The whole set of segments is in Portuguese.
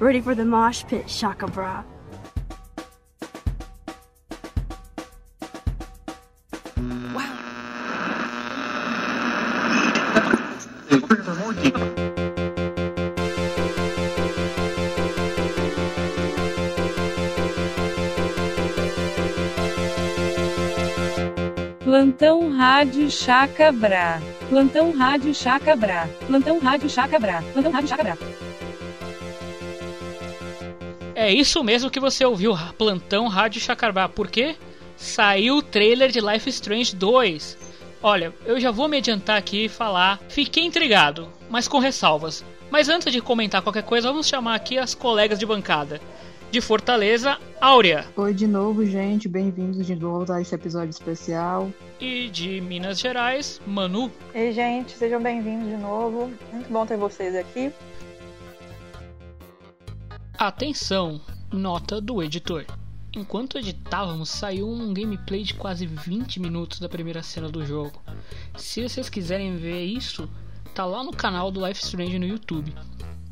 Ready for the mosh pit, Shaka Bra. Plantão Rádio Chacabra. Plantão Rádio Chacabra. Plantão Rádio Chacabra. Plantão Rádio Chacabra. É isso mesmo que você ouviu, Plantão Rádio Chacabra. Por quê? Saiu o trailer de Life Strange 2. Olha, eu já vou me adiantar aqui e falar. Fiquei intrigado, mas com ressalvas. Mas antes de comentar qualquer coisa, vamos chamar aqui as colegas de bancada. De Fortaleza, Áurea. Oi de novo, gente. Bem-vindos de novo a esse episódio especial. E de Minas Gerais, Manu. Ei, gente, sejam bem-vindos de novo. Muito bom ter vocês aqui. Atenção, nota do editor. Enquanto editávamos, saiu um gameplay de quase 20 minutos da primeira cena do jogo. Se vocês quiserem ver isso, tá lá no canal do Life Strange no YouTube.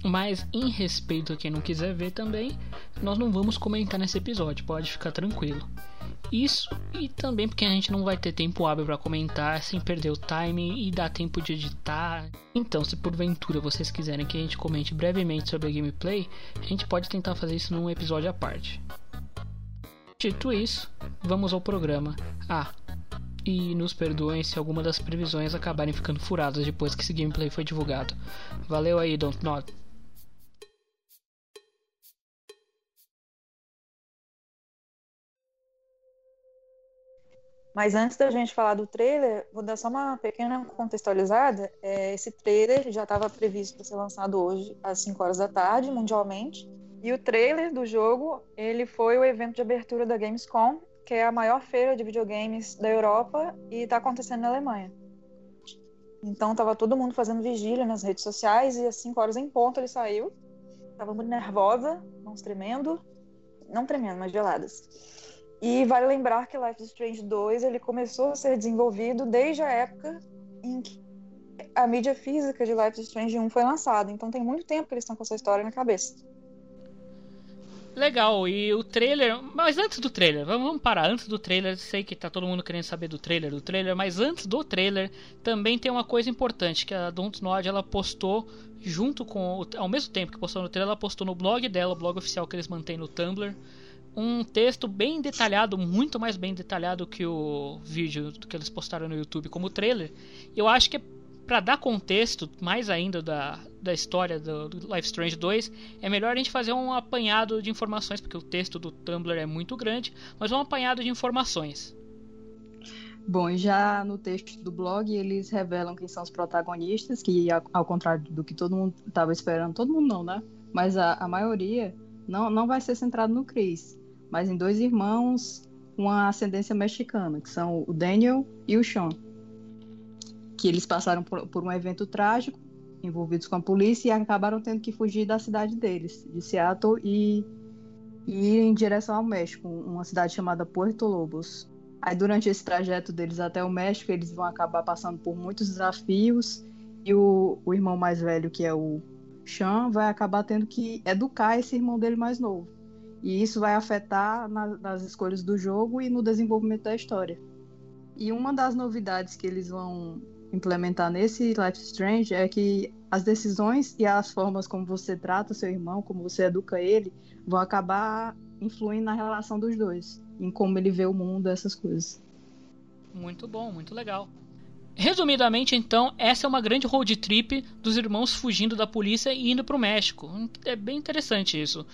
Mas em respeito a quem não quiser ver também, nós não vamos comentar nesse episódio, pode ficar tranquilo. Isso e também porque a gente não vai ter tempo hábil para comentar sem perder o time e dar tempo de editar. Então, se porventura vocês quiserem que a gente comente brevemente sobre a gameplay, a gente pode tentar fazer isso num episódio à parte. Dito isso, vamos ao programa. Ah, e nos perdoem se alguma das previsões acabarem ficando furadas depois que esse gameplay foi divulgado. Valeu aí, Don't Not. Mas antes da gente falar do trailer, vou dar só uma pequena contextualizada. É, esse trailer já estava previsto para ser lançado hoje às 5 horas da tarde, mundialmente. E o trailer do jogo, ele foi o evento de abertura da Gamescom, que é a maior feira de videogames da Europa e está acontecendo na Alemanha. Então estava todo mundo fazendo vigília nas redes sociais e às 5 horas em ponto ele saiu. Estava muito nervosa, mãos tremendo, não tremendo, mas geladas. E vale lembrar que Life is Strange 2 ele começou a ser desenvolvido desde a época em que a mídia física de Life is Strange 1 foi lançada. Então tem muito tempo que eles estão com essa história na cabeça. Legal, e o trailer. Mas antes do trailer, vamos parar. Antes do trailer, sei que tá todo mundo querendo saber do trailer, do trailer, mas antes do trailer também tem uma coisa importante que a Don't Nod ela postou junto com. Ao mesmo tempo que postou no trailer, ela postou no blog dela, o blog oficial que eles mantêm no Tumblr um texto bem detalhado, muito mais bem detalhado que o vídeo que eles postaram no YouTube como trailer. Eu acho que é para dar contexto mais ainda da, da história do, do Life Strange 2, é melhor a gente fazer um apanhado de informações, porque o texto do Tumblr é muito grande, mas um apanhado de informações. Bom, já no texto do blog eles revelam quem são os protagonistas, que ao contrário do que todo mundo estava esperando, todo mundo não, né? Mas a, a maioria não, não vai ser centrado no Chris mas em dois irmãos com ascendência mexicana, que são o Daniel e o Sean. Que eles passaram por, por um evento trágico, envolvidos com a polícia, e acabaram tendo que fugir da cidade deles, de Seattle, e, e ir em direção ao México, uma cidade chamada Puerto Lobos. Aí, durante esse trajeto deles até o México, eles vão acabar passando por muitos desafios, e o, o irmão mais velho, que é o Sean, vai acabar tendo que educar esse irmão dele mais novo. E isso vai afetar na, nas escolhas do jogo e no desenvolvimento da história. E uma das novidades que eles vão implementar nesse Life Strange é que as decisões e as formas como você trata seu irmão, como você educa ele, vão acabar influindo na relação dos dois, em como ele vê o mundo, essas coisas. Muito bom, muito legal. Resumidamente, então, essa é uma grande road trip dos irmãos fugindo da polícia e indo para o México. É bem interessante isso.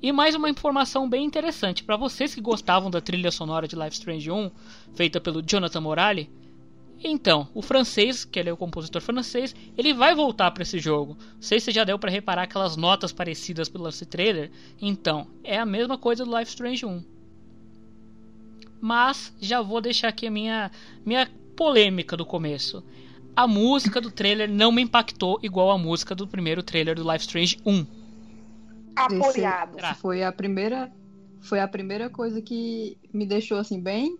E mais uma informação bem interessante para vocês que gostavam da trilha sonora de Life Strange 1, feita pelo Jonathan Morali. Então, o francês, que ele é o compositor francês, ele vai voltar para esse jogo. Não sei se já deu para reparar aquelas notas parecidas pelo esse trailer. Então, é a mesma coisa do Life Strange 1. Mas já vou deixar aqui a minha minha polêmica do começo. A música do trailer não me impactou igual a música do primeiro trailer do Life Strange 1 apoiado. Esse foi a primeira foi a primeira coisa que me deixou assim bem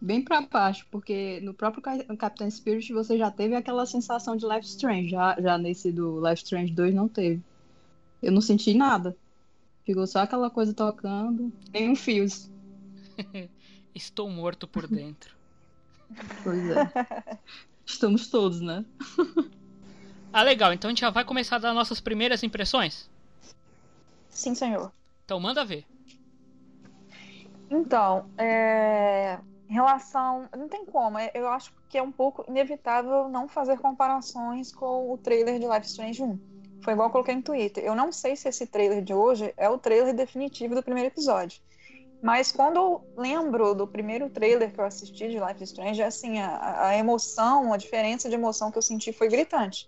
bem para baixo, porque no próprio Captain Spirit você já teve aquela sensação de Life Strange, já, já nesse do Life Strange 2 não teve. Eu não senti nada. Ficou só aquela coisa tocando, nem um fios. Estou morto por dentro. Pois é. Estamos todos, né? ah, legal. Então a gente já vai começar a dar nossas primeiras impressões? Sim, senhor. Então manda ver. Então, é... em relação. Não tem como. É, eu acho que é um pouco inevitável não fazer comparações com o trailer de Life Strange 1. Foi igual eu coloquei no Twitter. Eu não sei se esse trailer de hoje é o trailer definitivo do primeiro episódio. Mas quando eu lembro do primeiro trailer que eu assisti de Life is Strange, assim, a, a emoção, a diferença de emoção que eu senti foi gritante.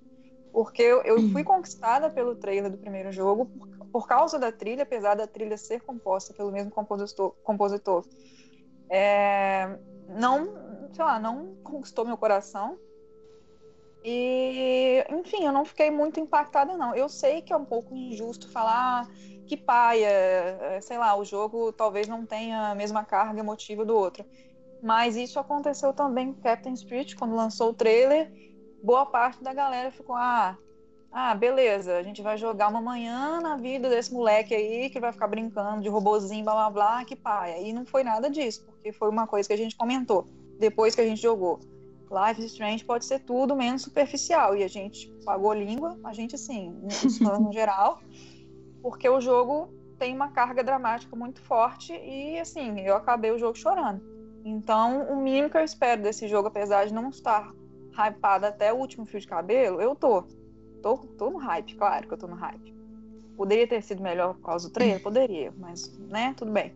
Porque eu, eu fui conquistada pelo trailer do primeiro jogo por, por, causa da trilha, apesar da trilha ser composta pelo mesmo compositor. compositor é, não, sei lá, não conquistou meu coração. E, enfim, eu não fiquei muito impactada, não. Eu sei que é um pouco injusto falar que paia, é, sei lá, o jogo talvez não tenha a mesma carga emotiva do outro. Mas isso aconteceu também com Captain Spirit, quando lançou o trailer. Boa parte da galera ficou, ah, ah, beleza, a gente vai jogar uma manhã na vida desse moleque aí que vai ficar brincando de robozinho, blá blá blá, que paia. E não foi nada disso, porque foi uma coisa que a gente comentou depois que a gente jogou. Life is Strange pode ser tudo menos superficial. E a gente pagou língua, a gente assim, no geral, porque o jogo tem uma carga dramática muito forte e assim, eu acabei o jogo chorando. Então, o mínimo que eu espero desse jogo, apesar de não estar hypada até o último fio de cabelo, eu tô. Tô, tô no hype, claro que eu tô no hype. Poderia ter sido melhor por causa do trailer? Poderia, mas, né, tudo bem.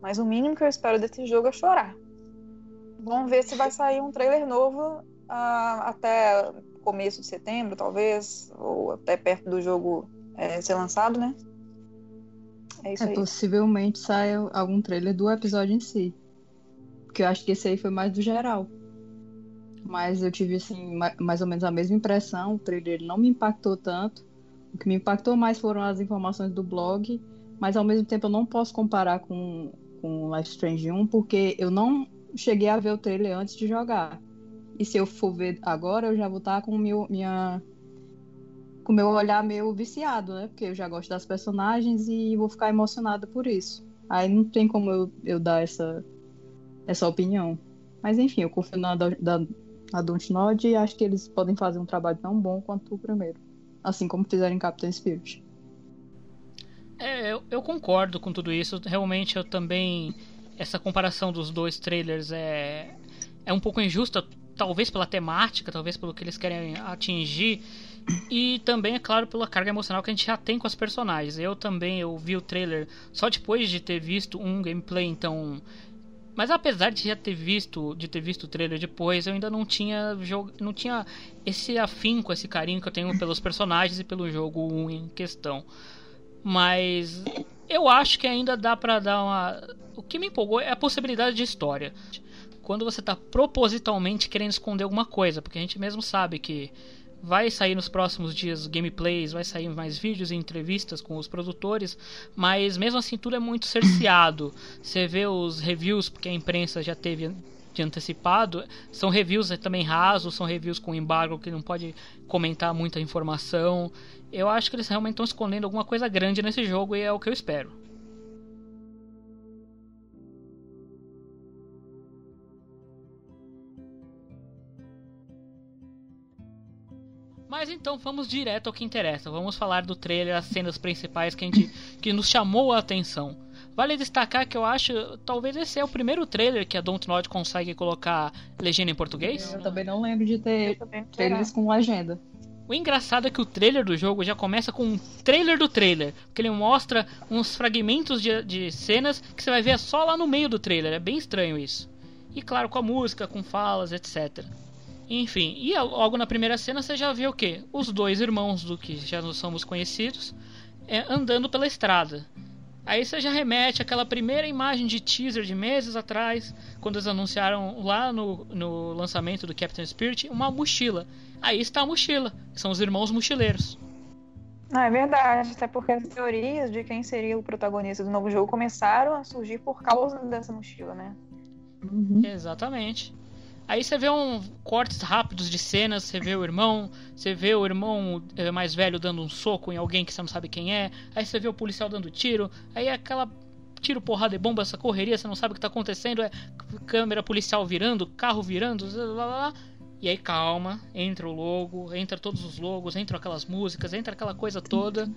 Mas o mínimo que eu espero desse jogo é chorar. Vamos ver se vai sair um trailer novo uh, até começo de setembro, talvez, ou até perto do jogo é, ser lançado, né? É isso é, aí. Possivelmente saia algum trailer do episódio em si. Porque eu acho que esse aí foi mais do geral. Mas eu tive, assim, mais ou menos a mesma impressão. O trailer não me impactou tanto. O que me impactou mais foram as informações do blog. Mas ao mesmo tempo eu não posso comparar com, com Life Strange 1, porque eu não cheguei a ver o trailer antes de jogar. E se eu for ver agora, eu já vou estar com meu, minha com meu olhar meio viciado, né? Porque eu já gosto das personagens e vou ficar emocionada por isso. Aí não tem como eu, eu dar essa, essa opinião. Mas enfim, eu confio na, da, na Dontnod e acho que eles podem fazer um trabalho tão bom quanto o primeiro. Assim como fizeram em Captain Spirit. É, eu, eu concordo com tudo isso. Realmente eu também. Essa comparação dos dois trailers é, é um pouco injusta, talvez pela temática, talvez pelo que eles querem atingir. E também, é claro, pela carga emocional que a gente já tem com as personagens. Eu também eu vi o trailer só depois de ter visto um gameplay, então. Mas apesar de já ter visto, de ter visto o trailer depois, eu ainda não tinha jog... não tinha esse afinco, esse carinho que eu tenho pelos personagens e pelo jogo em questão. Mas eu acho que ainda dá para dar uma o que me empolgou é a possibilidade de história. Quando você tá propositalmente querendo esconder alguma coisa, porque a gente mesmo sabe que Vai sair nos próximos dias gameplays, vai sair mais vídeos e entrevistas com os produtores, mas mesmo assim tudo é muito cerceado. Você vê os reviews, porque a imprensa já teve de antecipado, são reviews também rasos, são reviews com embargo que não pode comentar muita informação. Eu acho que eles realmente estão escondendo alguma coisa grande nesse jogo e é o que eu espero. Mas então vamos direto ao que interessa. Vamos falar do trailer, as cenas principais que, a gente, que nos chamou a atenção. Vale destacar que eu acho, talvez esse é o primeiro trailer que a Dontnod consegue colocar legenda em português. Eu também não lembro de ter trailers com legenda. O engraçado é que o trailer do jogo já começa com um trailer do trailer, porque ele mostra uns fragmentos de, de cenas que você vai ver só lá no meio do trailer. É bem estranho isso. E claro, com a música, com falas, etc. Enfim, e logo na primeira cena você já vê o que? Os dois irmãos do que já nos somos conhecidos é, andando pela estrada. Aí você já remete àquela primeira imagem de teaser de meses atrás, quando eles anunciaram lá no, no lançamento do Captain Spirit uma mochila. Aí está a mochila, são os irmãos mochileiros. Não, é verdade, até porque as teorias de quem seria o protagonista do novo jogo começaram a surgir por causa dessa mochila, né? Uhum. Exatamente. Aí você vê um cortes rápidos de cenas, você vê o irmão, você vê o irmão eh, mais velho dando um soco em alguém que você não sabe quem é, aí você vê o policial dando tiro, aí é aquela tiro, porrada e bomba, essa correria, você não sabe o que tá acontecendo, é câmera policial virando, carro virando, lá, lá, lá. E aí calma, entra o logo, entra todos os logos, entra aquelas músicas, entra aquela coisa toda.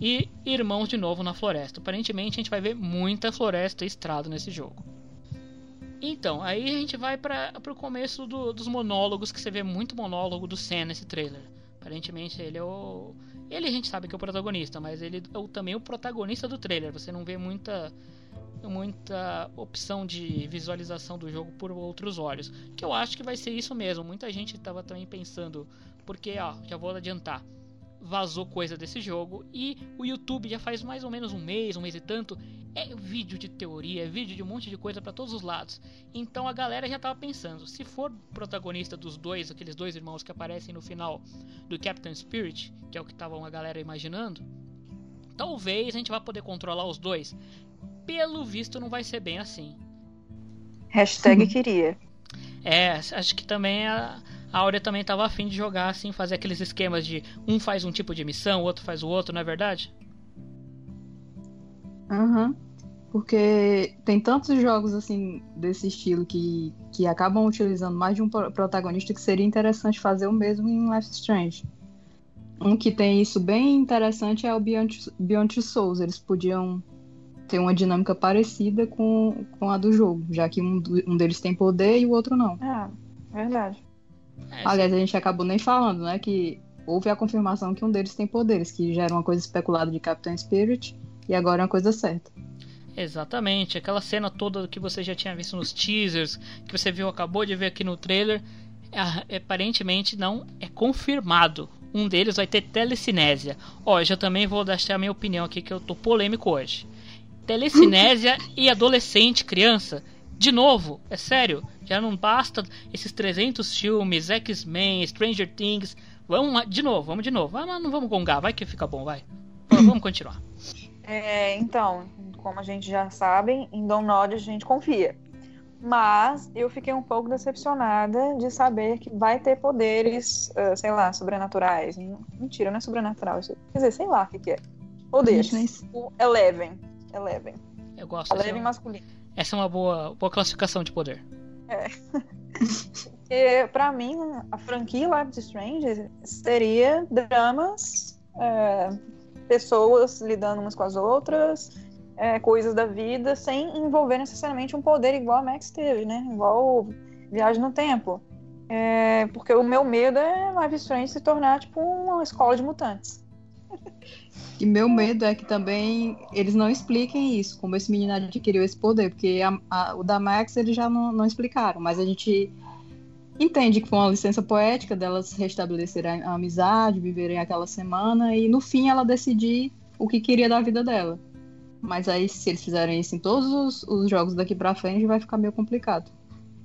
E irmãos de novo na floresta. Aparentemente a gente vai ver muita floresta e estrada nesse jogo. Então, aí a gente vai para o começo do, dos monólogos, que você vê muito monólogo do Sam nesse trailer. Aparentemente ele é o. Ele a gente sabe que é o protagonista, mas ele é o, também o protagonista do trailer. Você não vê muita muita opção de visualização do jogo por outros olhos. Que eu acho que vai ser isso mesmo. Muita gente estava também pensando, porque ó, já vou adiantar vazou coisa desse jogo e o YouTube já faz mais ou menos um mês, um mês e tanto, é vídeo de teoria, é vídeo de um monte de coisa para todos os lados. Então a galera já tava pensando, se for protagonista dos dois, aqueles dois irmãos que aparecem no final do Captain Spirit, que é o que tava uma galera imaginando, talvez a gente vá poder controlar os dois. Pelo visto não vai ser bem assim. Hashtag queria. É, acho que também a, a Áurea também estava afim de jogar assim, fazer aqueles esquemas de um faz um tipo de missão, o outro faz o outro, não é verdade? Aham. Uhum. Porque tem tantos jogos assim desse estilo que, que acabam utilizando mais de um protagonista que seria interessante fazer o mesmo em Life Strange. Um que tem isso bem interessante é o Beyond, Beyond Souls. Eles podiam ter uma dinâmica parecida com, com a do jogo, já que um, um deles tem poder e o outro não. É, verdade. É, Aliás, a gente acabou nem falando, né? Que houve a confirmação que um deles tem poderes, que já era uma coisa especulada de Captain Spirit e agora é uma coisa certa. Exatamente, aquela cena toda que você já tinha visto nos teasers, que você viu, acabou de ver aqui no trailer, aparentemente não é confirmado. Um deles vai ter telecinésia. Ó, eu já também vou deixar a minha opinião aqui que eu tô polêmico hoje. Telecinésia e adolescente, criança, de novo, é sério, já não basta esses 300 filmes, X-Men, Stranger Things. Vamos de novo, vamos de novo. Ah, mas não vamos gongar, vai que fica bom, vai. Vamos continuar. É, então, como a gente já sabe, em Don Nod a gente confia. Mas eu fiquei um pouco decepcionada de saber que vai ter poderes, uh, sei lá, sobrenaturais. Mentira, não é sobrenatural. Quer dizer, sei lá o que, que é. Poderes. O Eleven. Eleven. Eu gosto. Eleven masculino. Essa é uma boa, boa classificação de poder. É. Porque, pra mim, a franquia Life is Strange seria dramas, é, pessoas lidando umas com as outras, é, coisas da vida, sem envolver necessariamente um poder igual a Max teve, né? Igual Viagem no Tempo. É, porque o meu medo é Life is Strange se tornar, tipo, uma escola de mutantes. E meu medo é que também eles não expliquem isso, como esse menino adquiriu esse poder, porque a, a, o da Max eles já não, não explicaram, mas a gente entende que foi uma licença poética delas restabelecerem a amizade, viverem aquela semana e no fim ela decidir o que queria da vida dela. Mas aí, se eles fizerem isso em todos os, os jogos daqui pra frente, vai ficar meio complicado.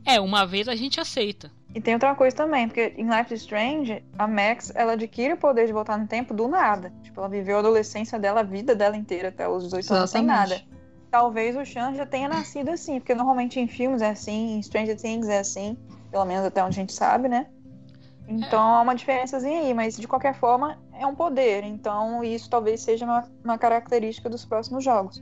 É, uma vez a gente aceita. E tem outra coisa também, porque em Life is Strange, a Max, ela adquire o poder de voltar no tempo do nada. Tipo, ela viveu a adolescência dela, a vida dela inteira até os 18 anos sem nada. Talvez o Sean já tenha nascido assim, porque normalmente em filmes é assim, em Stranger Things é assim, pelo menos até onde a gente sabe, né? Então é. há uma diferençazinha aí, mas de qualquer forma é um poder. Então isso talvez seja uma, uma característica dos próximos jogos.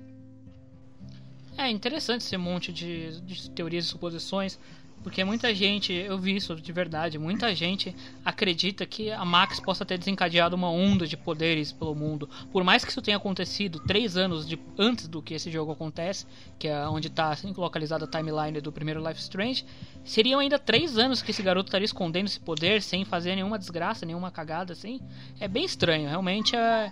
É interessante esse monte de, de teorias e suposições. Porque muita gente, eu vi isso de verdade, muita gente acredita que a Max possa ter desencadeado uma onda de poderes pelo mundo. Por mais que isso tenha acontecido três anos de, antes do que esse jogo acontece, que é onde está assim, localizada a timeline do primeiro Life Strange, seriam ainda três anos que esse garoto estaria escondendo esse poder sem fazer nenhuma desgraça, nenhuma cagada assim. É bem estranho, realmente é.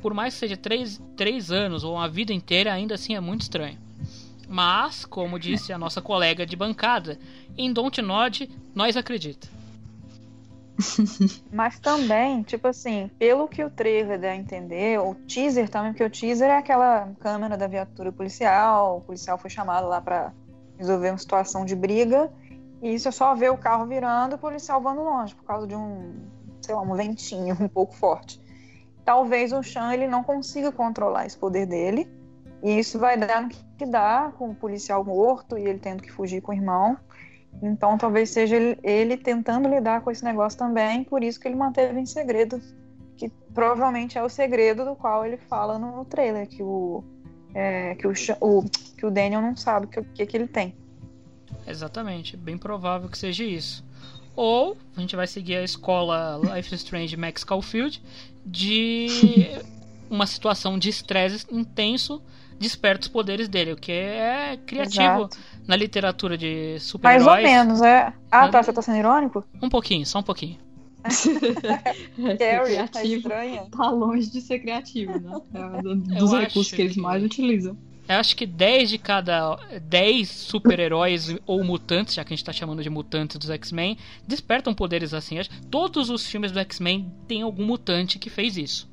Por mais que seja três, três anos ou uma vida inteira, ainda assim é muito estranho. Mas, como disse a nossa colega de bancada, em Don't Nod, nós acredita. Mas também, tipo assim, pelo que o trailer dá a entender, o teaser também, porque o teaser é aquela câmera da viatura policial, o policial foi chamado lá para resolver uma situação de briga, e isso é só ver o carro virando o policial voando longe, por causa de um, sei lá, um ventinho um pouco forte. Talvez o Sean ele não consiga controlar esse poder dele, e isso vai dar no que dá, com o policial morto e ele tendo que fugir com o irmão. Então talvez seja ele, ele tentando lidar com esse negócio também, por isso que ele manteve em segredo. Que provavelmente é o segredo do qual ele fala no trailer, que o, é, que o, o, que o Daniel não sabe o que, que, que ele tem. Exatamente, bem provável que seja isso. Ou a gente vai seguir a escola Life is Strange Max Caulfield de uma situação de estresse intenso desperta os poderes dele, o que é criativo Exato. na literatura de Mais super-heróis. ou menos, é. Ah, tá, você tá sendo irônico? Um pouquinho, só um pouquinho. É, Carrie, tá criativo estranha. tá longe de ser criativo, né? É um dos Eu recursos acho que eles que- mais utilizam. Eu acho que 10 de cada 10 super-heróis ou mutantes, já que a gente tá chamando de mutantes dos X-Men, despertam poderes assim. Acho- Todos os filmes do X-Men tem algum mutante que fez isso.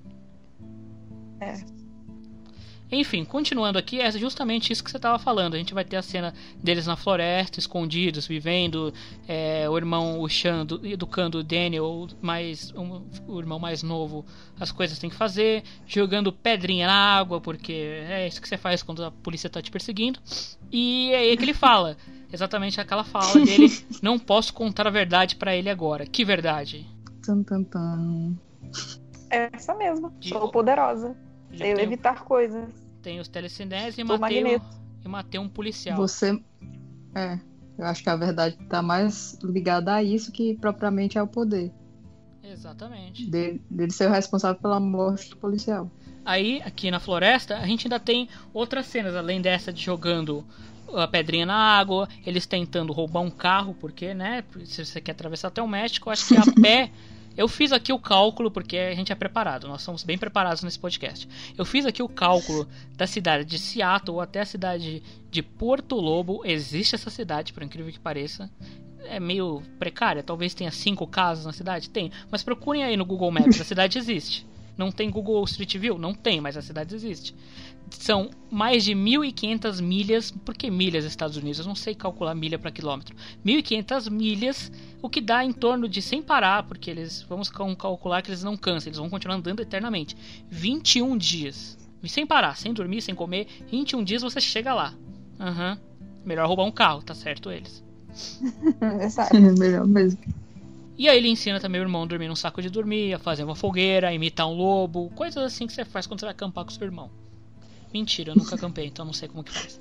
É. Enfim, continuando aqui, é justamente isso que você estava falando. A gente vai ter a cena deles na floresta, escondidos, vivendo, é, o irmão, o Sean, do- educando o Daniel, mais, um- o irmão mais novo, as coisas que tem que fazer, jogando pedrinha na água, porque é isso que você faz quando a polícia tá te perseguindo. E é aí que ele fala, exatamente aquela fala dele: Não posso contar a verdade pra ele agora. Que verdade? É essa mesma. De- Sou poderosa. Já Sei tem, levitar coisas. tem os telecinese e matei, um, e matei um policial. Você. É. Eu acho que a verdade tá mais ligada a isso que propriamente ao poder. Exatamente. Dele, dele ser o responsável pela morte do policial. Aí, aqui na floresta, a gente ainda tem outras cenas, além dessa de jogando a pedrinha na água, eles tentando roubar um carro, porque, né, se você quer atravessar até o México, eu acho que a pé. Eu fiz aqui o cálculo, porque a gente é preparado, nós somos bem preparados nesse podcast. Eu fiz aqui o cálculo da cidade de Seattle até a cidade de Porto Lobo. Existe essa cidade, por incrível que pareça. É meio precária, talvez tenha cinco casas na cidade? Tem. Mas procurem aí no Google Maps, a cidade existe. Não tem Google Street View? Não tem, mas a cidade existe. São mais de 1.500 milhas. Por que milhas Estados Unidos? Eu não sei calcular milha para quilômetro. 1.500 milhas, o que dá em torno de, sem parar, porque eles vamos cal- calcular que eles não cansam, eles vão continuar andando eternamente. 21 dias. E sem parar, sem dormir, sem comer. 21 dias você chega lá. Aham. Melhor roubar um carro, tá certo eles. Exato. Melhor mesmo. E aí ele ensina também o irmão a dormir num saco de dormir, a fazer uma fogueira, a imitar um lobo, coisas assim que você faz quando você vai acampar com seu irmão. Mentira, eu nunca acampei, então não sei como que faz.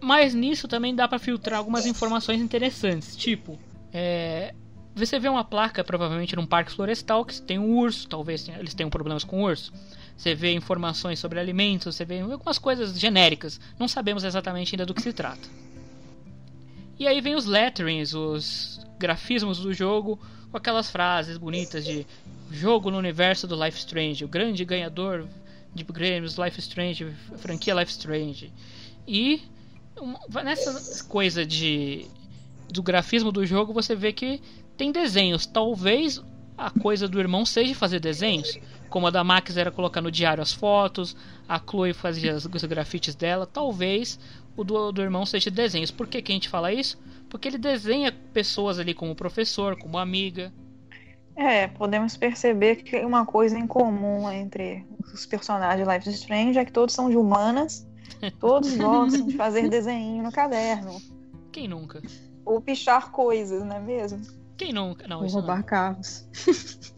Mas nisso também dá pra filtrar algumas informações interessantes, tipo, é, você vê uma placa provavelmente num parque florestal que tem um urso, talvez eles tenham problemas com urso. Você vê informações sobre alimentos, você vê algumas coisas genéricas, não sabemos exatamente ainda do que se trata. E aí vem os letterings, os grafismos do jogo, com aquelas frases bonitas de jogo no universo do Life Strange, o grande ganhador de prêmios Life Strange, franquia Life Strange. E nessa coisa de do grafismo do jogo, você vê que tem desenhos. Talvez a coisa do irmão seja fazer desenhos, como a da Max era colocar no diário as fotos, a Chloe fazia os grafites dela. Talvez o do, do irmão seja desenhos. Por que, que a gente fala isso? Porque ele desenha pessoas ali como professor, como amiga. É, podemos perceber que uma coisa em comum entre os personagens de Life is Strange é que todos são de humanas, todos gostam de fazer desenho no caderno, Quem nunca? ou pichar coisas, não é mesmo? Quem nunca? Não, Ou isso roubar não. carros.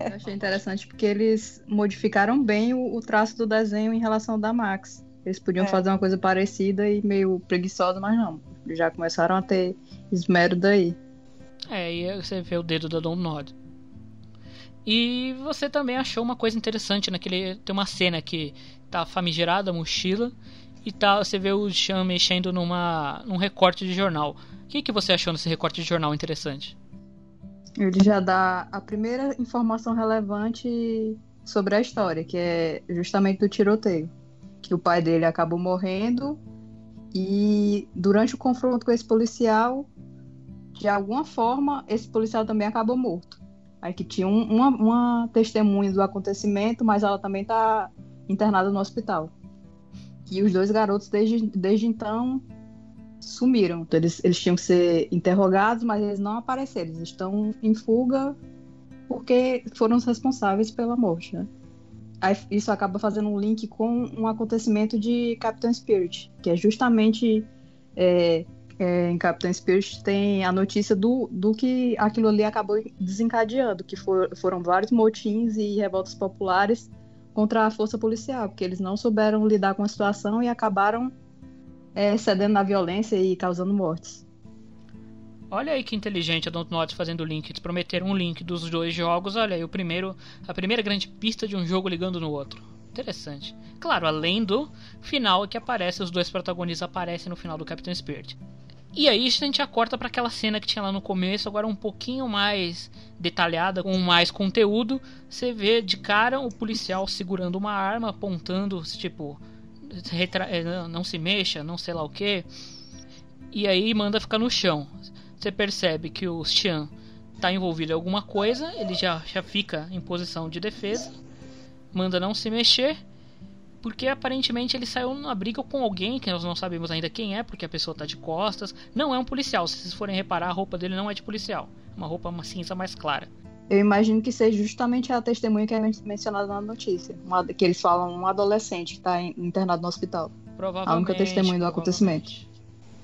Eu achei interessante porque eles modificaram bem o, o traço do desenho em relação ao da Max. Eles podiam É. fazer uma coisa parecida e meio preguiçosa, mas não. Já começaram a ter esmero daí. É, e aí você vê o dedo da Don Nod. E você também achou uma coisa interessante naquele. Tem uma cena que tá famigerada a mochila e tá, você vê o Sean mexendo numa, num recorte de jornal. O que, que você achou nesse recorte de jornal interessante? Ele já dá a primeira informação relevante sobre a história, que é justamente do tiroteio. Que o pai dele acabou morrendo e durante o confronto com esse policial, de alguma forma, esse policial também acabou morto. Aí que tinha um- uma, uma testemunha do acontecimento, mas ela também está internada no hospital. E os dois garotos, desde, desde então, sumiram. Então, eles, eles tinham que ser interrogados, mas eles não apareceram. Eles estão em fuga porque foram os responsáveis pela morte, né? Isso acaba fazendo um link com um acontecimento de Captain Spirit, que é justamente é, é, em Captain Spirit tem a notícia do, do que aquilo ali acabou desencadeando, que for, foram vários motins e revoltas populares contra a força policial, porque eles não souberam lidar com a situação e acabaram é, cedendo na violência e causando mortes. Olha aí que inteligente a Dontnod fazendo o link. Eles prometeram um link dos dois jogos. Olha aí, o primeiro, a primeira grande pista de um jogo ligando no outro. Interessante. Claro, além do final que aparece, os dois protagonistas aparecem no final do Captain Spirit. E aí a gente já corta para aquela cena que tinha lá no começo, agora um pouquinho mais detalhada, com mais conteúdo. Você vê de cara o policial segurando uma arma, apontando, tipo, eh, não se mexa, não sei lá o que. E aí manda ficar no chão. Você percebe que o Xian está envolvido em alguma coisa, ele já, já fica em posição de defesa, manda não se mexer porque aparentemente ele saiu numa briga com alguém que nós não sabemos ainda quem é, porque a pessoa está de costas. Não é um policial, se vocês forem reparar, a roupa dele não é de policial. É uma roupa uma cinza mais clara. Eu imagino que seja justamente a testemunha que é mencionada na notícia. Uma, que eles falam um adolescente que está internado no hospital. Provavelmente. A única testemunha do acontecimento.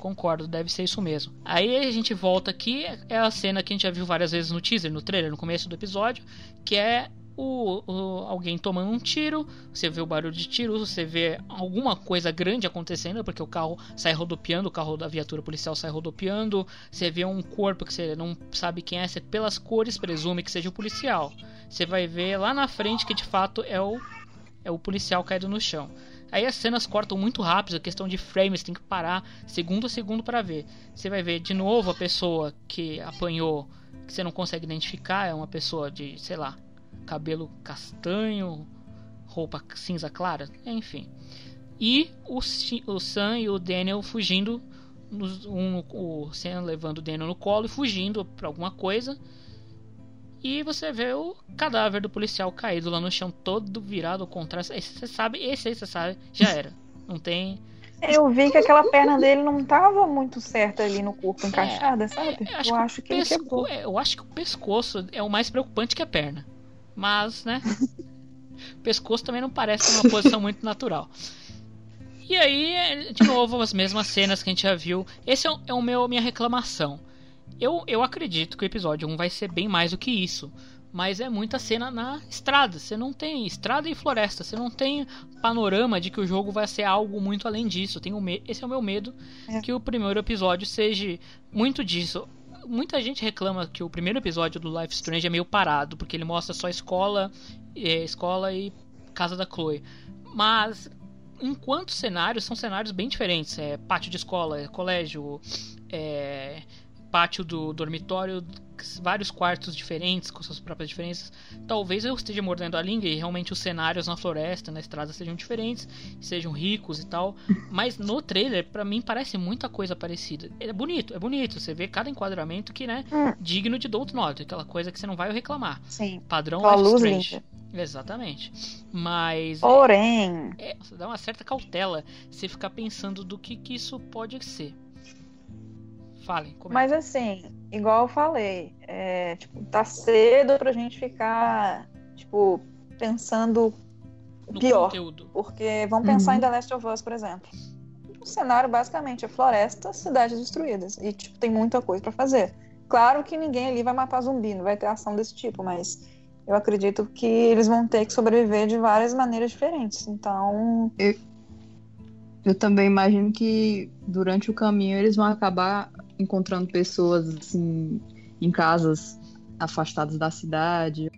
Concordo, deve ser isso mesmo. Aí a gente volta aqui, é a cena que a gente já viu várias vezes no teaser, no trailer, no começo do episódio, que é o, o, alguém tomando um tiro, você vê o barulho de tiro, você vê alguma coisa grande acontecendo, porque o carro sai rodopiando, o carro da viatura policial sai rodopiando, você vê um corpo que você não sabe quem é, você pelas cores presume que seja o policial. Você vai ver lá na frente que de fato é o, é o policial caído no chão. Aí as cenas cortam muito rápido, a questão de frames, tem que parar segundo a segundo para ver. Você vai ver de novo a pessoa que apanhou, que você não consegue identificar, é uma pessoa de, sei lá, cabelo castanho, roupa cinza clara, enfim. E o, o Sam e o Daniel fugindo, um, o Sam levando o Daniel no colo e fugindo para alguma coisa. E você vê o cadáver do policial caído lá no chão, todo virado ao contrário. Esse você sabe, esse aí você sabe, já era. Não tem. Eu vi que aquela perna dele não tava muito certa ali no corpo, é, encaixada, é, sabe? eu acho, eu acho que, pesco... É, eu acho que o pescoço é o mais preocupante que a perna. Mas, né? o pescoço também não parece uma posição muito natural. E aí, de novo, as mesmas cenas que a gente já viu. Esse é o, é o meu minha reclamação. Eu, eu acredito que o episódio 1 vai ser bem mais do que isso. Mas é muita cena na estrada. Você não tem estrada e floresta. Você não tem panorama de que o jogo vai ser algo muito além disso. Tenho Esse é o meu medo. É. Que o primeiro episódio seja muito disso muita gente reclama que o primeiro episódio do Life Strange é meio parado, porque ele mostra só escola, é, escola e casa da Chloe. Mas enquanto cenários são cenários bem diferentes, é pátio de escola, é colégio, é pátio do dormitório, vários quartos diferentes, com suas próprias diferenças. Talvez eu esteja mordendo a língua e realmente os cenários na floresta, na estrada sejam diferentes, sejam ricos e tal. Mas no trailer, para mim, parece muita coisa parecida. É bonito, é bonito. Você vê cada enquadramento que, né, hum. digno de Don't Not, aquela coisa que você não vai reclamar. Sim. Padrão Life Strange. Exatamente. Mas. Porém. É, é, dá uma certa cautela você ficar pensando do que, que isso pode ser. Falem. Mas assim, igual eu falei, é, tipo, tá cedo pra gente ficar, tipo, pensando no pior. Conteúdo. Porque vamos pensar uhum. em The Last of Us, por exemplo. O cenário basicamente é floresta, cidades destruídas. E, tipo, tem muita coisa para fazer. Claro que ninguém ali vai matar zumbi, não vai ter ação desse tipo, mas eu acredito que eles vão ter que sobreviver de várias maneiras diferentes. Então. Eu, eu também imagino que durante o caminho eles vão acabar encontrando pessoas assim em casas afastadas da cidade.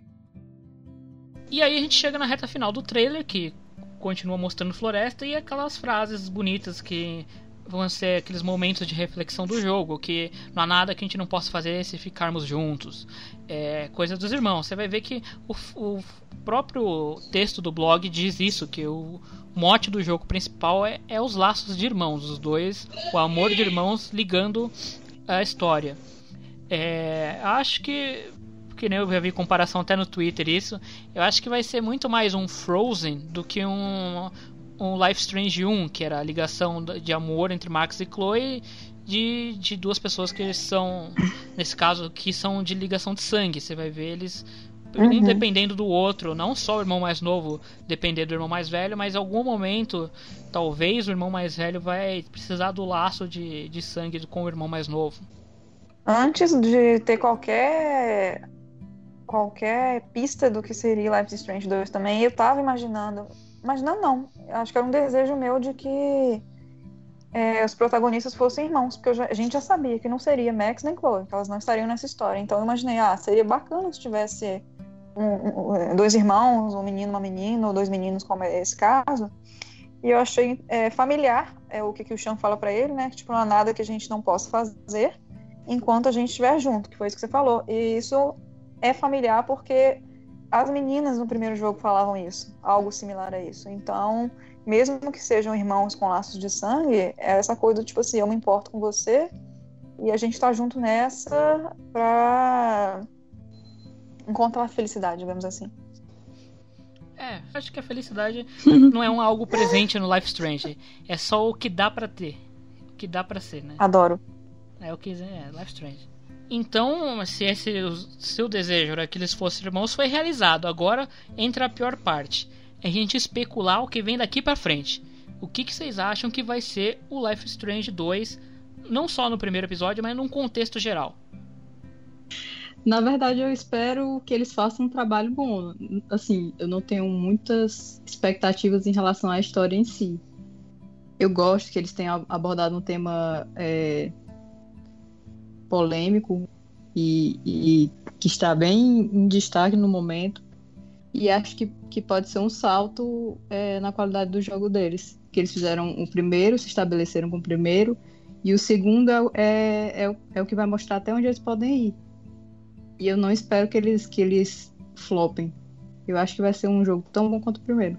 E aí a gente chega na reta final do trailer que continua mostrando floresta e aquelas frases bonitas que vão ser aqueles momentos de reflexão do jogo, que não há nada que a gente não possa fazer se ficarmos juntos. É coisa dos irmãos. Você vai ver que o, o próprio texto do blog diz isso, que o mote do jogo principal é, é os laços de irmãos, os dois, o amor de irmãos ligando a história. É, acho que que nem eu já vi comparação até no Twitter isso, eu acho que vai ser muito mais um Frozen do que um um Life Strange 1, que era a ligação de amor entre Max e Chloe de, de duas pessoas que são, nesse caso, que são de ligação de sangue. Você vai ver eles uhum. dependendo do outro, não só o irmão mais novo depender do irmão mais velho, mas em algum momento, talvez o irmão mais velho vai precisar do laço de, de sangue com o irmão mais novo. Antes de ter qualquer qualquer pista do que seria Life is Strange 2 também, eu tava imaginando, mas não, não, acho que era um desejo meu de que é, os protagonistas fossem irmãos, porque já, a gente já sabia que não seria Max nem Chloe, que elas não estariam nessa história. Então eu imaginei, ah, seria bacana se tivesse um, dois irmãos, um menino, uma menina, ou dois meninos, como é esse caso. E eu achei é, familiar é, o que, que o Sean fala para ele, né? Que tipo, não há nada que a gente não possa fazer enquanto a gente estiver junto, que foi isso que você falou. E isso é familiar porque as meninas no primeiro jogo falavam isso, algo similar a isso. Então, mesmo que sejam irmãos com laços de sangue, é essa coisa tipo assim, eu me importo com você e a gente tá junto nessa pra encontrar a felicidade, digamos assim. É, acho que a felicidade não é um algo presente no Life Strange. É só o que dá para ter. O que dá para ser, né? Adoro. É o que é Life Strange. Então, se esse seu desejo era que eles fossem irmãos, foi realizado. Agora entra a pior parte. É a gente especular o que vem daqui para frente. O que, que vocês acham que vai ser o Life Strange 2, não só no primeiro episódio, mas num contexto geral? Na verdade, eu espero que eles façam um trabalho bom. Assim, eu não tenho muitas expectativas em relação à história em si. Eu gosto que eles tenham abordado um tema é, polêmico e, e, que está bem em destaque no momento. E acho que, que pode ser um salto é, na qualidade do jogo deles. Que eles fizeram o primeiro, se estabeleceram com o primeiro, e o segundo é, é, é, é o que vai mostrar até onde eles podem ir. E eu não espero que eles, que eles flopem. Eu acho que vai ser um jogo tão bom quanto o primeiro.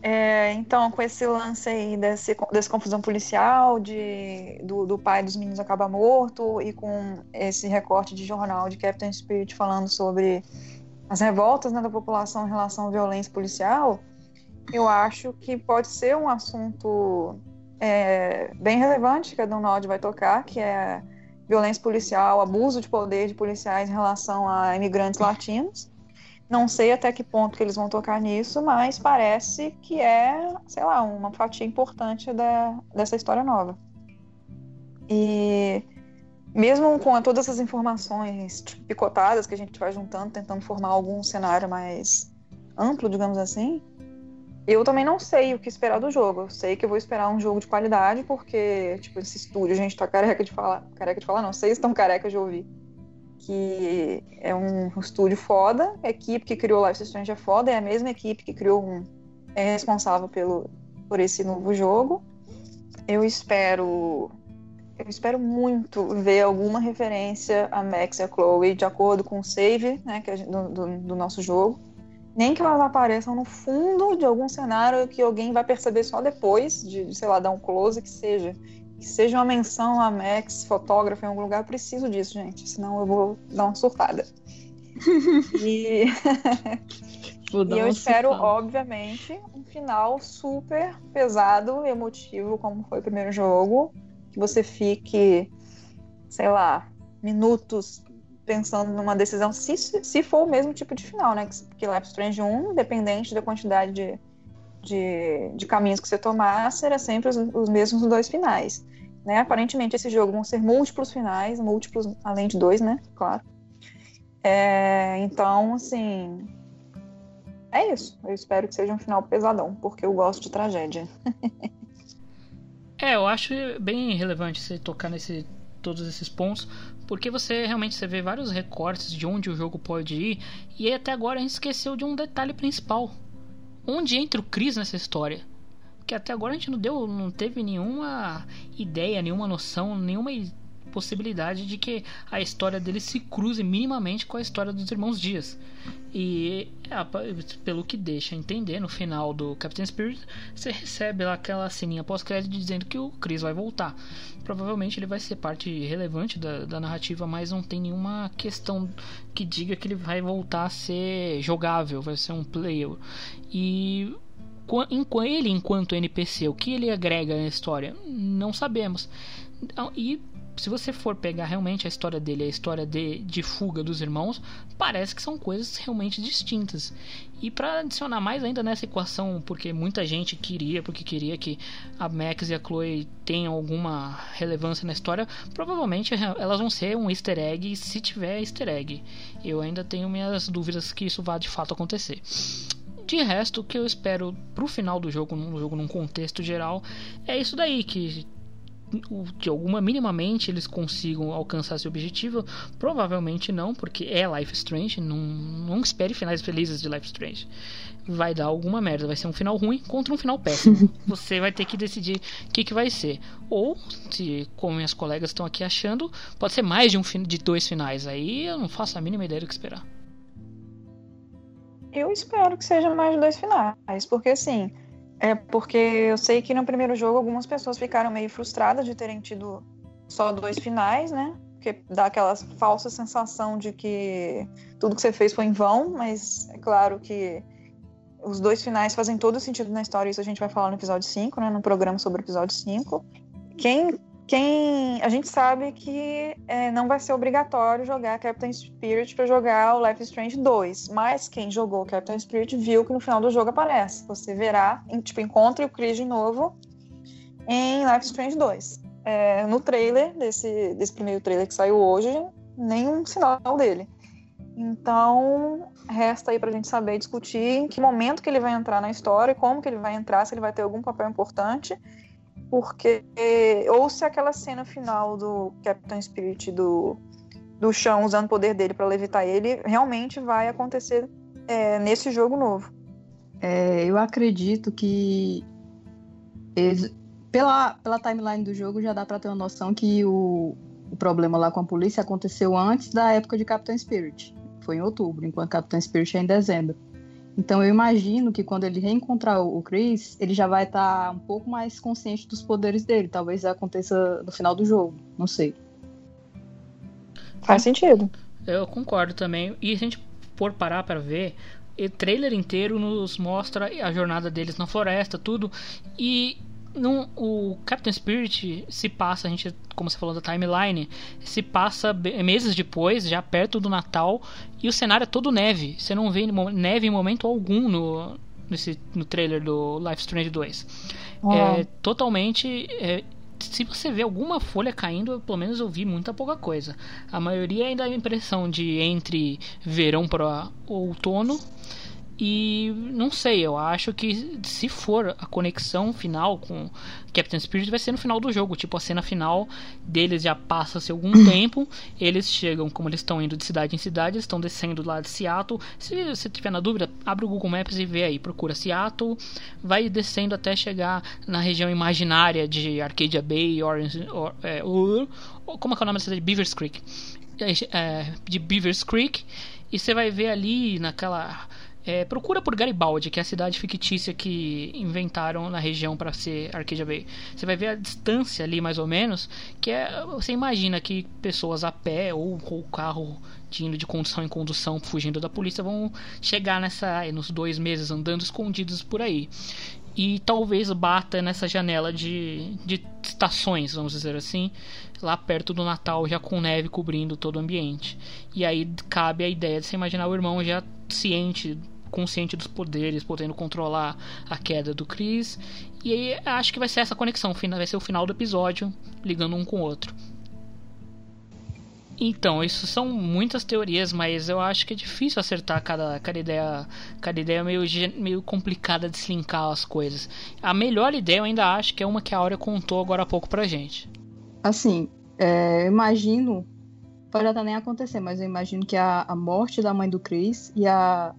É, então, com esse lance aí desse, dessa confusão policial, de, do, do, pai dos meninos acabar morto, e com esse recorte de jornal de Captain Spirit falando sobre as revoltas né, da população em relação à violência policial, eu acho que pode ser um assunto é, bem relevante que a Donald vai tocar, que é violência policial, abuso de poder de policiais em relação a imigrantes latinos. Não sei até que ponto que eles vão tocar nisso, mas parece que é, sei lá, uma fatia importante da, dessa história nova. E mesmo com todas essas informações picotadas que a gente vai juntando, tentando formar algum cenário mais amplo, digamos assim, eu também não sei o que esperar do jogo. Eu sei que eu vou esperar um jogo de qualidade, porque, tipo, esse estúdio, a gente tá careca de falar. Careca de falar, não, vocês estão carecas de ouvir que é um estúdio foda, a equipe que criou Life is Strange é foda, é a mesma equipe que criou um, é responsável pelo, por esse novo jogo. Eu espero eu espero muito ver alguma referência a Max e a Chloe de acordo com o save né, é do, do, do nosso jogo. Nem que elas apareçam no fundo de algum cenário que alguém vai perceber só depois, de, sei lá, dar um close que seja que seja uma menção a Max, fotógrafo em algum lugar, eu preciso disso, gente. Senão eu vou dar uma surtada. e... e eu espero, obviamente, um final super pesado, emotivo, como foi o primeiro jogo. Que você fique, sei lá, minutos pensando numa decisão, se, se for o mesmo tipo de final, né? Que Life Strange 1, independente da quantidade de, de, de caminhos que você tomar, será sempre os, os mesmos dois finais. Né? Aparentemente, esse jogo vão ser múltiplos finais, múltiplos além de dois, né? Claro. É, então, assim. É isso. Eu espero que seja um final pesadão, porque eu gosto de tragédia. é, eu acho bem relevante você tocar nesse todos esses pontos, porque você realmente você vê vários recortes de onde o jogo pode ir, e até agora a gente esqueceu de um detalhe principal. Onde entra o Chris nessa história? que até agora a gente não deu, não teve nenhuma ideia, nenhuma noção, nenhuma possibilidade de que a história dele se cruze minimamente com a história dos irmãos Dias. E pelo que deixa entender no final do Captain Spirit, você recebe lá aquela ceninha pós-crédito dizendo que o Chris vai voltar. Provavelmente ele vai ser parte relevante da, da narrativa, mas não tem nenhuma questão que diga que ele vai voltar a ser jogável, vai ser um player. E ele enquanto NPC, o que ele agrega na história? Não sabemos. Então, e se você for pegar realmente a história dele, a história de, de fuga dos irmãos, parece que são coisas realmente distintas. E para adicionar mais ainda nessa equação, porque muita gente queria, porque queria que a Max e a Chloe tenham alguma relevância na história, provavelmente elas vão ser um easter egg se tiver easter egg. Eu ainda tenho minhas dúvidas que isso vá de fato acontecer. De resto, o que eu espero pro final do jogo, no jogo num contexto geral, é isso daí que de alguma minimamente eles consigam alcançar esse objetivo, provavelmente não, porque é Life Strange, não, não espere finais felizes de Life Strange. Vai dar alguma merda, vai ser um final ruim contra um final péssimo. Você vai ter que decidir o que, que vai ser. Ou, se como minhas colegas estão aqui achando, pode ser mais de um de dois finais. Aí eu não faço a mínima ideia do que esperar. Eu espero que seja mais de dois finais, porque assim, é porque eu sei que no primeiro jogo algumas pessoas ficaram meio frustradas de terem tido só dois finais, né? Porque dá aquela falsa sensação de que tudo que você fez foi em vão, mas é claro que os dois finais fazem todo sentido na história, isso a gente vai falar no episódio 5, né? No programa sobre o episódio 5. Quem quem a gente sabe que é, não vai ser obrigatório jogar Captain Spirit para jogar o Life is Strange 2, mas quem jogou Captain Spirit viu que no final do jogo aparece. Você verá, tipo, encontre o Chris de novo em Life is Strange 2. É, no trailer, desse, desse primeiro trailer que saiu hoje, nenhum sinal dele. Então, resta aí pra gente saber discutir em que momento que ele vai entrar na história, como que ele vai entrar, se ele vai ter algum papel importante porque ou se aquela cena final do Captain Spirit do, do chão usando o poder dele para levitar ele realmente vai acontecer é, nesse jogo novo. É, eu acredito que eles, pela, pela timeline do jogo já dá para ter uma noção que o, o problema lá com a polícia aconteceu antes da época de Captain Spirit. Foi em outubro, enquanto Captain Spirit é em dezembro. Então eu imagino que quando ele reencontrar o Chris, ele já vai estar tá um pouco mais consciente dos poderes dele. Talvez aconteça no final do jogo, não sei. Faz sentido. Eu concordo também. E a gente for parar para ver, o trailer inteiro nos mostra a jornada deles na floresta, tudo. E no, o Captain Spirit se passa, a gente, como você falou da timeline, se passa meses depois, já perto do Natal, e o cenário é todo neve. Você não vê neve em momento algum no, nesse, no trailer do Life Strange 2. É totalmente. É, se você vê alguma folha caindo, pelo menos eu vi muita pouca coisa. A maioria ainda dá a impressão de entre verão para outono e não sei, eu acho que se for a conexão final com Captain Spirit vai ser no final do jogo. Tipo, a cena final deles já passa-se algum tempo. Eles chegam, como eles estão indo de cidade em cidade, estão descendo lá de Seattle. Se você tiver na dúvida, abre o Google Maps e vê aí, procura Seattle. Vai descendo até chegar na região imaginária de Arcadia Bay, Orange. Or, é, or, como é que é o nome da cidade? Beavers Creek. É, é, de Beavers Creek. E você vai ver ali naquela é, procura por Garibaldi, que é a cidade fictícia que inventaram na região para ser Arcadia Bay. Você vai ver a distância ali, mais ou menos, que é. Você imagina que pessoas a pé ou com o carro indo de condução em condução, fugindo da polícia, vão chegar nessa. nos dois meses andando escondidos por aí. E talvez bata nessa janela de, de estações, vamos dizer assim, lá perto do Natal, já com neve cobrindo todo o ambiente. E aí cabe a ideia de você imaginar o irmão já ciente consciente dos poderes, podendo controlar a queda do Chris. E aí acho que vai ser essa conexão, vai ser o final do episódio, ligando um com o outro. Então, isso são muitas teorias, mas eu acho que é difícil acertar cada, cada ideia. Cada ideia meio, meio complicada de se linkar as coisas. A melhor ideia eu ainda acho que é uma que a Áurea contou agora há pouco pra gente. Assim, é, imagino. Pode até nem acontecer, mas eu imagino que a, a morte da mãe do Chris e a,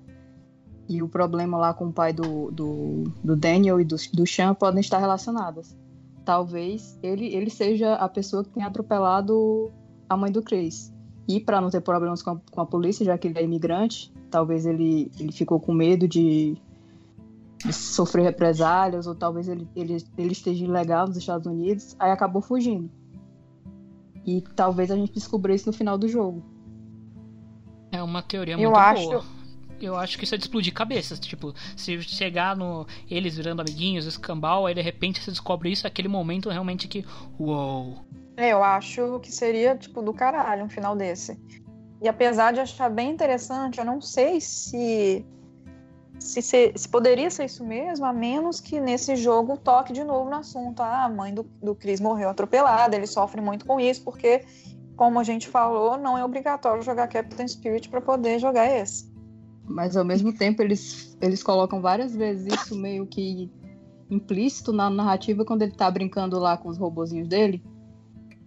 e o problema lá com o pai do, do, do Daniel e do, do Sean podem estar relacionadas. Talvez ele, ele seja a pessoa que tenha atropelado a mãe do Chris. E para não ter problemas com a, com a, polícia, já que ele é imigrante, talvez ele, ele ficou com medo de, de sofrer represálias, ou talvez ele, ele, ele esteja ilegal nos Estados Unidos, aí acabou fugindo. E talvez a gente descubra isso no final do jogo. É uma teoria muito Eu boa. Eu acho que isso é de explodir cabeças. Tipo, se chegar no. Eles virando amiguinhos, escambau, aí de repente você descobre isso, aquele momento realmente que. Uou! É, eu acho que seria, tipo, do caralho um final desse. E apesar de achar bem interessante, eu não sei se se, se, se, poderia ser isso mesmo, a menos que nesse jogo toque de novo no assunto. Ah, a mãe do, do Chris morreu atropelada, ele sofre muito com isso, porque, como a gente falou, não é obrigatório jogar Captain Spirit para poder jogar esse. Mas ao mesmo tempo eles, eles colocam várias vezes isso meio que implícito na narrativa quando ele tá brincando lá com os robozinhos dele.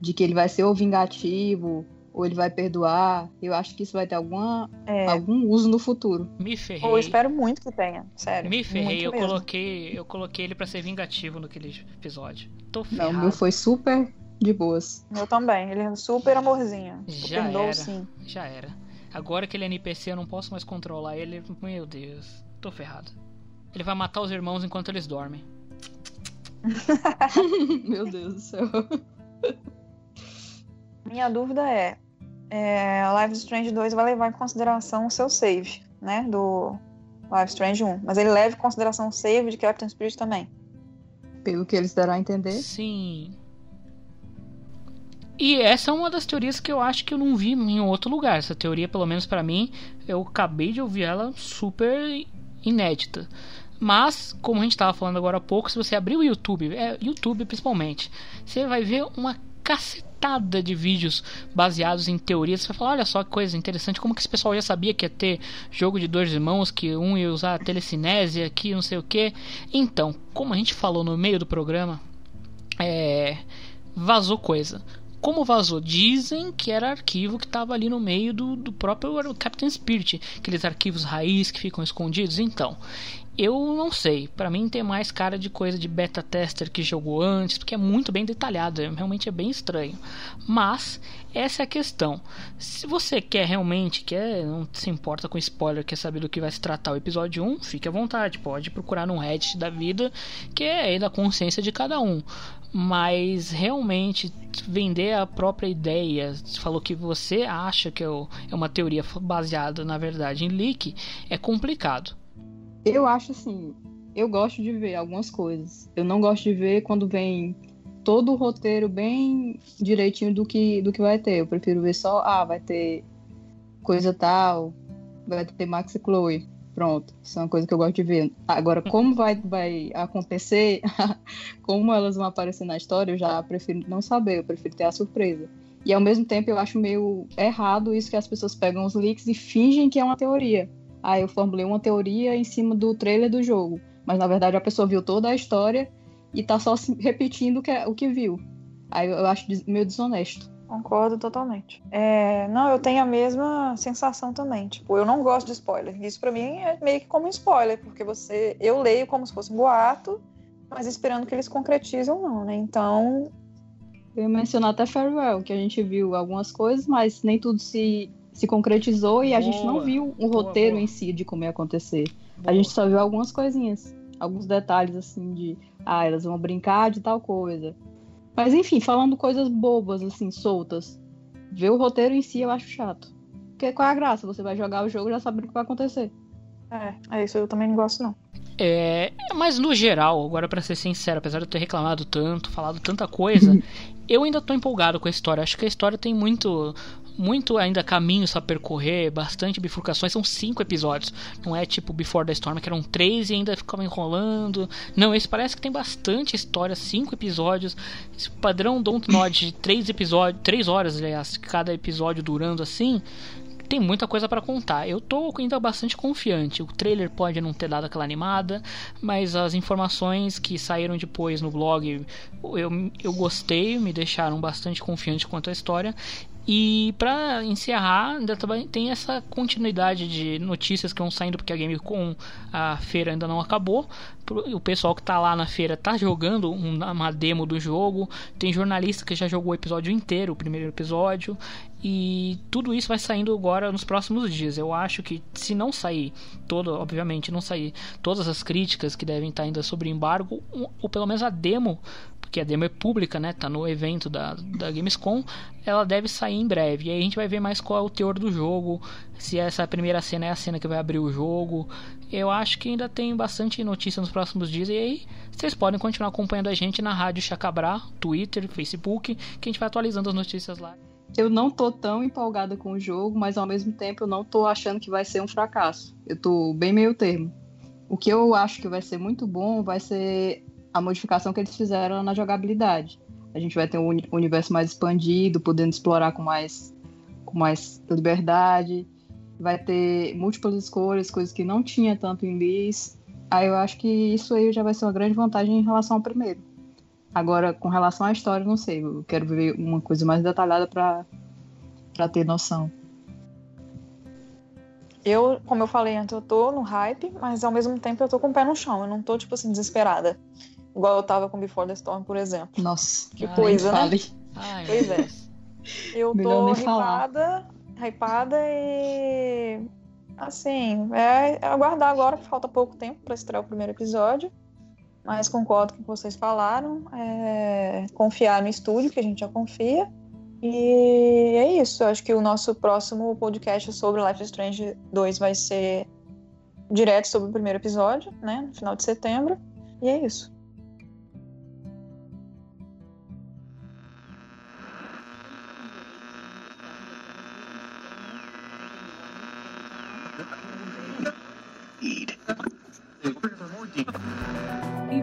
De que ele vai ser ou vingativo, ou ele vai perdoar. Eu acho que isso vai ter alguma, é. algum uso no futuro. Me ferrei. Eu espero muito que tenha, sério. Me ferrei, eu coloquei, eu coloquei ele para ser vingativo naquele episódio. Tô ferrado. Não, o meu foi super de boas. Eu também, ele é super amorzinho. Já Perdoou, era. Sim. Já era. Agora que ele é NPC, eu não posso mais controlar ele. Meu Deus, tô ferrado. Ele vai matar os irmãos enquanto eles dormem. Meu Deus do céu. Minha dúvida é, é, Life Strange 2 vai levar em consideração o seu save, né? Do Life Strange 1. Mas ele leva em consideração o save de Captain Spirit também. Pelo que eles deram a entender. Sim. E essa é uma das teorias que eu acho que eu não vi em outro lugar. Essa teoria, pelo menos para mim, eu acabei de ouvir ela super inédita. Mas, como a gente estava falando agora há pouco, se você abrir o YouTube, é, YouTube principalmente, você vai ver uma cacetada de vídeos baseados em teorias. Você vai falar, olha só que coisa interessante, como que esse pessoal já sabia que ia ter jogo de dois irmãos, que um ia usar telecinésia, aqui não sei o que. Então, como a gente falou no meio do programa, é, vazou coisa. Como vazou? Dizem que era arquivo que estava ali no meio do, do próprio Captain Spirit, aqueles arquivos raiz que ficam escondidos. Então, eu não sei. Para mim tem mais cara de coisa de beta tester que jogou antes, porque é muito bem detalhado, é, realmente é bem estranho. Mas essa é a questão. Se você quer realmente, quer, não se importa com spoiler, quer saber do que vai se tratar o episódio 1, fique à vontade, pode procurar no Reddit da vida, que é aí da consciência de cada um. Mas realmente vender a própria ideia, falou que você acha que é, é uma teoria baseada na verdade em leak, é complicado. Eu acho assim, eu gosto de ver algumas coisas. Eu não gosto de ver quando vem todo o roteiro bem direitinho do que, do que vai ter. Eu prefiro ver só, ah, vai ter coisa tal, vai ter Max e Chloe. Pronto, isso é uma coisa que eu gosto de ver. Agora, como vai, vai acontecer, como elas vão aparecer na história, eu já prefiro não saber, eu prefiro ter a surpresa. E ao mesmo tempo eu acho meio errado isso que as pessoas pegam os leaks e fingem que é uma teoria ah, eu formulei uma teoria em cima do trailer do jogo. Mas na verdade a pessoa viu toda a história e tá só repetindo o que, o que viu. Aí eu acho meio desonesto. Concordo totalmente. É, não, eu tenho a mesma sensação também. Tipo, eu não gosto de spoiler. Isso para mim é meio que como um spoiler, porque você, eu leio como se fosse um boato, mas esperando que eles concretizem ou não, né? Então, eu ia mencionar até Farewell, que a gente viu algumas coisas, mas nem tudo se se concretizou e a gente não viu um roteiro boa. em si de como ia acontecer. Boa. A gente só viu algumas coisinhas, alguns detalhes assim de, ah, elas vão brincar de tal coisa. Mas enfim, falando coisas bobas assim, soltas. Ver o roteiro em si eu acho chato. Porque qual é a graça? Você vai jogar o jogo e já sabe o que vai acontecer. É, é isso eu também não gosto não. É, mas no geral, agora para ser sincero, apesar de eu ter reclamado tanto, falado tanta coisa, eu ainda tô empolgado com a história. Acho que a história tem muito muito ainda caminhos a percorrer, bastante bifurcações. São cinco episódios. Não é tipo Before the Storm, que eram três e ainda ficava enrolando. Não, esse parece que tem bastante história, cinco episódios. Esse padrão Don't Nod de três episódios, três horas, aliás, cada episódio durando assim tem muita coisa para contar. Eu tô ainda bastante confiante. O trailer pode não ter dado aquela animada, mas as informações que saíram depois no blog eu, eu gostei, me deixaram bastante confiante quanto à história. E para encerrar, ainda tem essa continuidade de notícias que vão saindo porque a Gamecom, a feira ainda não acabou. O pessoal que tá lá na feira tá jogando uma demo do jogo. Tem jornalista que já jogou o episódio inteiro, o primeiro episódio. E tudo isso vai saindo agora nos próximos dias. Eu acho que se não sair todo, obviamente, não sair todas as críticas que devem estar ainda sobre embargo, ou pelo menos a demo porque a demo é pública, né? Tá no evento da, da Gamescom. Ela deve sair em breve. E aí a gente vai ver mais qual é o teor do jogo. Se essa primeira cena é a cena que vai abrir o jogo. eu acho que ainda tem bastante notícia nos próximos dias e aí vocês podem continuar acompanhando a gente na Rádio Chacabrá, Twitter, Facebook, que a gente vai atualizando as notícias lá. Eu não tô tão empolgada com o jogo, mas ao mesmo tempo eu não tô achando que vai ser um fracasso. Eu tô bem meio termo. O que eu acho que vai ser muito bom vai ser a modificação que eles fizeram na jogabilidade. A gente vai ter um universo mais expandido, podendo explorar com mais, com mais liberdade. Vai ter múltiplas escolhas, coisas que não tinha tanto em Liz. Aí eu acho que isso aí já vai ser uma grande vantagem em relação ao primeiro. Agora, com relação à história, não sei. Eu quero ver uma coisa mais detalhada para ter noção. Eu, como eu falei antes, eu tô no hype, mas ao mesmo tempo eu tô com o pé no chão. Eu não tô, tipo assim, desesperada. Igual eu tava com Before the Storm, por exemplo. Nossa, que coisa, né? Fale. Ai, pois é. Eu tô hypada, hypada e. Assim, é, é aguardar agora que falta pouco tempo pra estrear o primeiro episódio. Mas concordo com o que vocês falaram. É, confiar no estúdio, que a gente já confia. E é isso. Eu acho que o nosso próximo podcast sobre Life is Strange 2 vai ser direto sobre o primeiro episódio, né? No final de setembro. E é isso.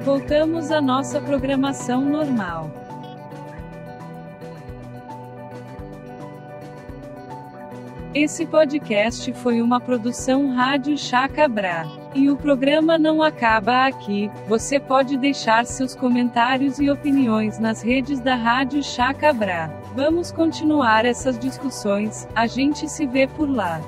Voltamos à nossa programação normal. Esse podcast foi uma produção Rádio Chacabra. E o programa não acaba aqui. Você pode deixar seus comentários e opiniões nas redes da Rádio Chacabra. Vamos continuar essas discussões. A gente se vê por lá.